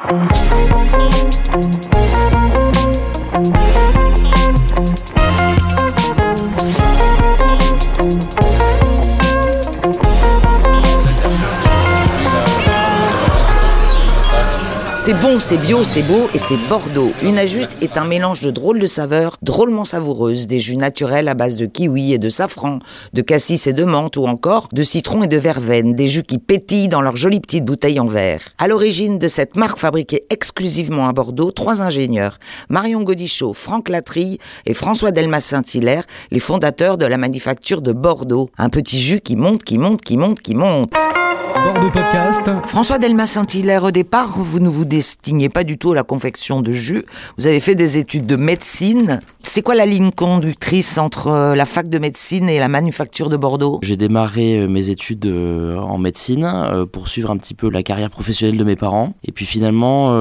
Thank you. C'est bon, c'est bio, c'est beau et c'est Bordeaux. Une ajuste est un mélange de drôles de saveurs, drôlement savoureuses, des jus naturels à base de kiwi et de safran, de cassis et de menthe ou encore de citron et de verveine, des jus qui pétillent dans leurs jolies petites bouteilles en verre. À l'origine de cette marque fabriquée exclusivement à Bordeaux, trois ingénieurs, Marion Godichaud, Franck Latrille et François Delmas Saint-Hilaire, les fondateurs de la manufacture de Bordeaux. Un petit jus qui monte, qui monte, qui monte, qui monte. Bordeaux Podcast. François Delmas Saint-Hilaire, au départ, vous ne vous destinez pas du tout à la confection de jus. Vous avez fait des études de médecine. C'est quoi la ligne conductrice entre euh, la fac de médecine et la manufacture de Bordeaux? J'ai démarré euh, mes études euh, en médecine pour suivre un petit peu la carrière professionnelle de mes parents. Et puis finalement,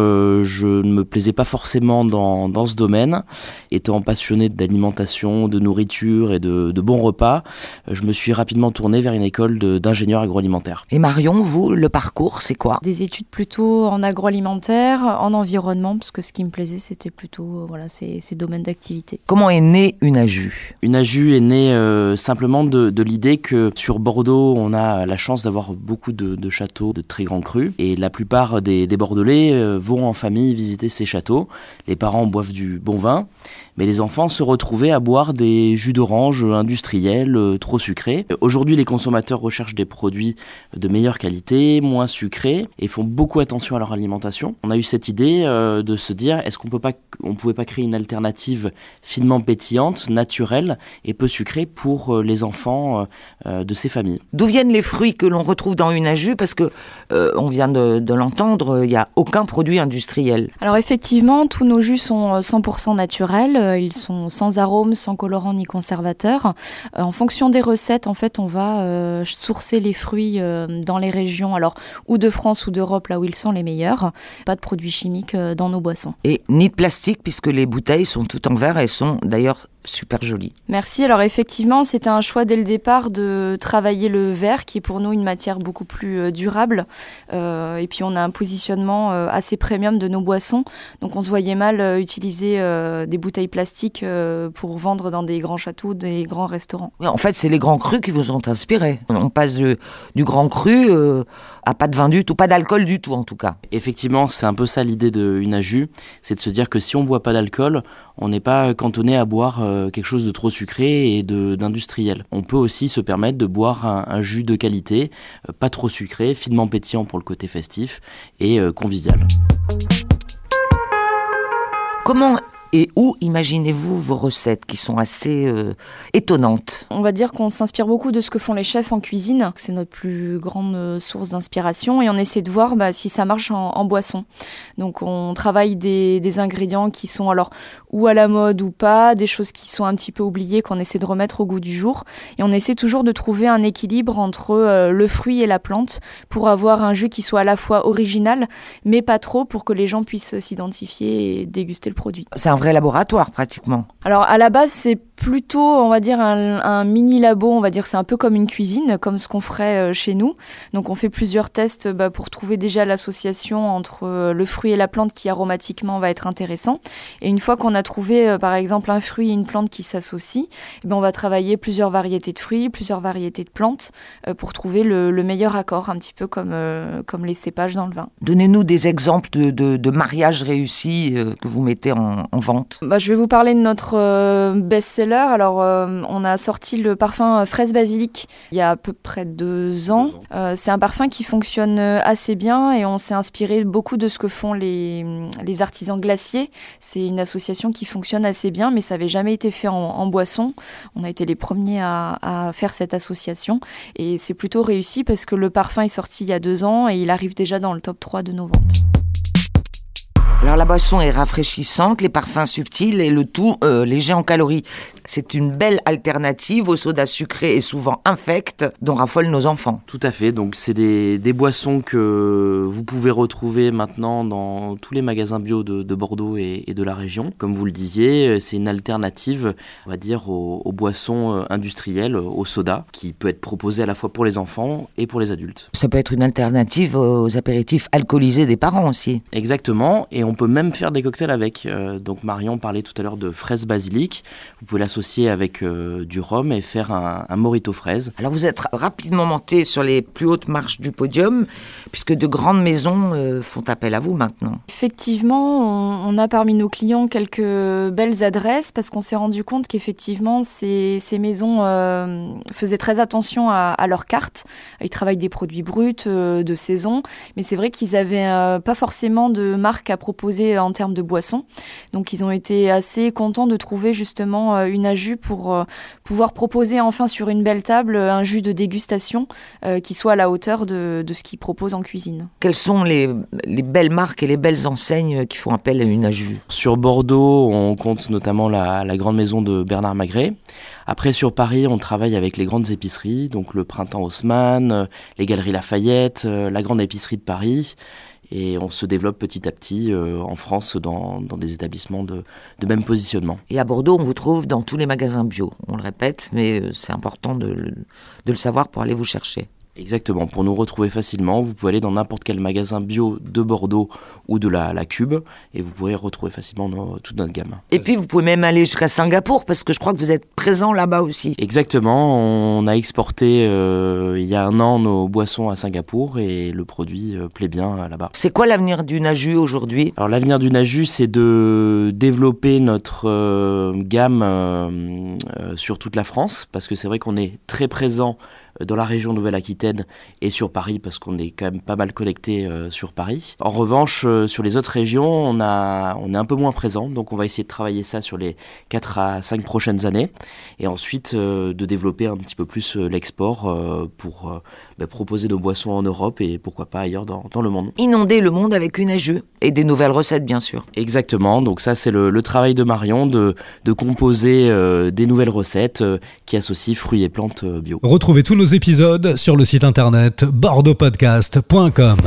je ne me plaisais pas forcément dans, dans ce domaine. Étant passionné d'alimentation, de nourriture et de, de bons repas, je me suis rapidement tourné vers une école d'ingénieur agroalimentaire. Et Marion, vous, le parcours, c'est quoi? Des études plutôt en agroalimentaire, en environnement, parce que ce qui me plaisait, c'était plutôt voilà, ces, ces domaines d'activité. Comment est née une AJU Une AJU est née euh, simplement de, de l'idée que sur Bordeaux, on a la chance d'avoir beaucoup de, de, châteaux de très grands crus, et la plupart des, des Bordelais euh, vont en famille visiter ces châteaux. Les parents boivent du bon vin, mais les enfants se retrouvaient à boire des jus d'orange industriels euh, trop sucrés. Aujourd'hui, les consommateurs recherchent des produits de meilleure qualité, moins sucrés, et font beaucoup attention à leur alimentation. On a eu cette idée euh, de se dire, est-ce qu'on peut pas, on pouvait pas créer une alternative finement pétillante, naturelle et peu sucrée pour euh, les enfants de ces familles? D'où viennent les fruits que l'on retrouve dans une AJU Parce que on vient de, de l'entendre, il n'y a aucun produit industriel. Alors effectivement, tous nos jus sont 100% naturels ils sont sans arôme, sans colorant ni conservateur. Euh, en fonction des recettes, en fait, on va euh, sourcer les fruits dans les régions, alors ou de France ou d'Europe, là où ils sont les meilleurs. Pas de produits chimiques dans nos boissons. Et ni de plastique, puisque les bouteilles sont toutes en verre et sont d'ailleurs super joli. Merci. Alors effectivement, c'était un choix dès le départ de travailler le verre, qui est pour nous une matière beaucoup plus euh, durable. Euh, et puis on a un positionnement euh, assez premium de nos boissons, donc on se voyait mal euh, utiliser euh, des bouteilles plastiques euh, pour vendre dans des grands châteaux, des grands restaurants. Oui, en fait, c'est les grands crus qui vous ont inspiré. On passe de, du grand cru à pas de vin du tout, pas d'alcool du tout en tout cas. Effectivement, c'est un peu ça l'idée d'une AJU, c'est de se dire que si on boit pas d'alcool, on n'est pas cantonné à boire quelque chose de trop sucré et d'industriel. On peut aussi se permettre de boire un, un jus de qualité, euh, pas trop sucré, finement pétillant pour le côté festif et euh, convivial. Comment et où imaginez-vous vos recettes qui sont assez euh, étonnantes? On va dire qu'on s'inspire beaucoup de ce que font les chefs en cuisine. C'est notre plus grande euh, source d'inspiration et on essaie de voir bah, si ça marche en, en, boisson. Donc on travaille des, des, ingrédients qui sont alors ou à la mode ou pas, des choses qui sont un petit peu oubliées qu'on essaie de remettre au goût du jour. Et on essaie toujours de trouver un équilibre entre euh, le fruit et la plante pour avoir un jus qui soit à la fois original mais pas trop pour que les gens puissent s'identifier et déguster le produit. Un vrai laboratoire pratiquement. Alors à la base c'est plutôt, on va dire, un, un, mini labo, on va dire, c'est un peu comme une cuisine, comme ce qu'on ferait euh, chez nous. Donc on fait plusieurs tests bah, pour trouver déjà l'association entre euh, le fruit et la plante qui aromatiquement va être intéressant. Et une fois qu'on a trouvé, euh, par exemple, un fruit et une plante qui s'associent, eh ben, on va travailler plusieurs variétés de fruits, plusieurs variétés de plantes euh, pour trouver le, le, meilleur accord, un petit peu comme, euh, comme les cépages dans le vin. Donnez-nous des exemples de, de, de mariages réussis que vous mettez en, en vente. Bah, je vais vous parler de notre best-seller alors, euh, on a sorti le parfum fraise basilic il y a à peu près deux ans. Euh, c'est un parfum qui fonctionne assez bien et on s'est inspiré beaucoup de ce que font les, les artisans glaciers. C'est une association qui fonctionne assez bien, mais ça n'avait jamais été fait en, en, boisson. On a été les premiers à, à faire cette association et c'est plutôt réussi parce que le parfum est sorti il y a deux ans et il arrive déjà dans le top 3 de nos ventes. Alors la boisson est rafraîchissante, les parfums subtils et le tout euh, léger en calories. C'est une belle alternative au soda sucré et souvent infect dont raffolent nos enfants. Tout à fait, donc c'est des, des boissons que vous pouvez retrouver maintenant dans tous les magasins bio de, de Bordeaux et, et, de la région. Comme vous le disiez, c'est une alternative, on va dire, aux, aux, boissons euh, industrielles, au soda, qui peut être proposé à la fois pour les enfants et pour les adultes. Ça peut être une alternative aux apéritifs alcoolisés des parents aussi. Exactement, et on peut même faire des cocktails avec. Euh, donc Marion parlait tout à l'heure de fraise basilic. Vous pouvez l'associer avec euh, du rhum et faire un, un morito fraise. Alors vous êtes rapidement monté sur les plus hautes marches du podium, puisque de grandes maisons euh, font appel à vous maintenant. Effectivement, on, on, a parmi nos clients quelques belles adresses, parce qu'on s'est rendu compte qu'effectivement, ces, ces, maisons euh, faisaient très attention à, à leurs cartes. Ils travaillent des produits bruts, euh, de saison, mais c'est vrai qu'ils avaient euh, pas forcément de marque à proposer en termes de boissons. Donc ils ont été assez contents de trouver justement une AJU pour pouvoir proposer enfin sur une belle table un jus de dégustation qui soit à la hauteur de, de ce qu'ils proposent en cuisine. Quelles sont les, les, belles marques et les belles enseignes qui font appel à une AJU Sur Bordeaux, on compte notamment la, la grande maison de Bernard Magret. Après, sur Paris, on travaille avec les grandes épiceries, donc le Printemps Haussmann, les Galeries Lafayette, la grande épicerie de Paris. Et on se développe petit à petit euh, en France dans, dans des établissements de, de, même positionnement. Et à Bordeaux, on vous trouve dans tous les magasins bio. On le répète, mais c'est important de, de le savoir pour aller vous chercher. Exactement, pour nous retrouver facilement, vous pouvez aller dans n'importe quel magasin bio de Bordeaux ou de la, la Cube et vous pourrez retrouver facilement nos, toute notre gamme. Et puis vous pouvez même aller jusqu'à Singapour parce que je crois que vous êtes présent là-bas aussi. Exactement, on a exporté euh, il y a un an nos boissons à Singapour et le produit euh, plaît bien là-bas. C'est quoi l'avenir du Naju aujourd'hui? Alors l'avenir du Naju c'est de développer notre euh, gamme euh, sur toute la France parce que c'est vrai qu'on est très présent dans la région Nouvelle-Aquitaine et sur Paris parce qu'on est quand même pas mal connecté euh, sur Paris. En revanche, euh, sur les autres régions, on, a, on est un peu moins présent, donc on va essayer de travailler ça sur les 4 à 5 prochaines années et ensuite euh, de développer un petit peu plus l'export pour bah, proposer nos boissons en Europe et pourquoi pas ailleurs dans, dans, le monde. Inonder le monde avec une AJU et des nouvelles recettes bien sûr. Exactement, donc ça c'est le, le, travail de Marion de, de composer des nouvelles recettes qui associent fruits et plantes bio. Retrouvez tous nos épisodes sur le site internet bordeauxpodcast.com.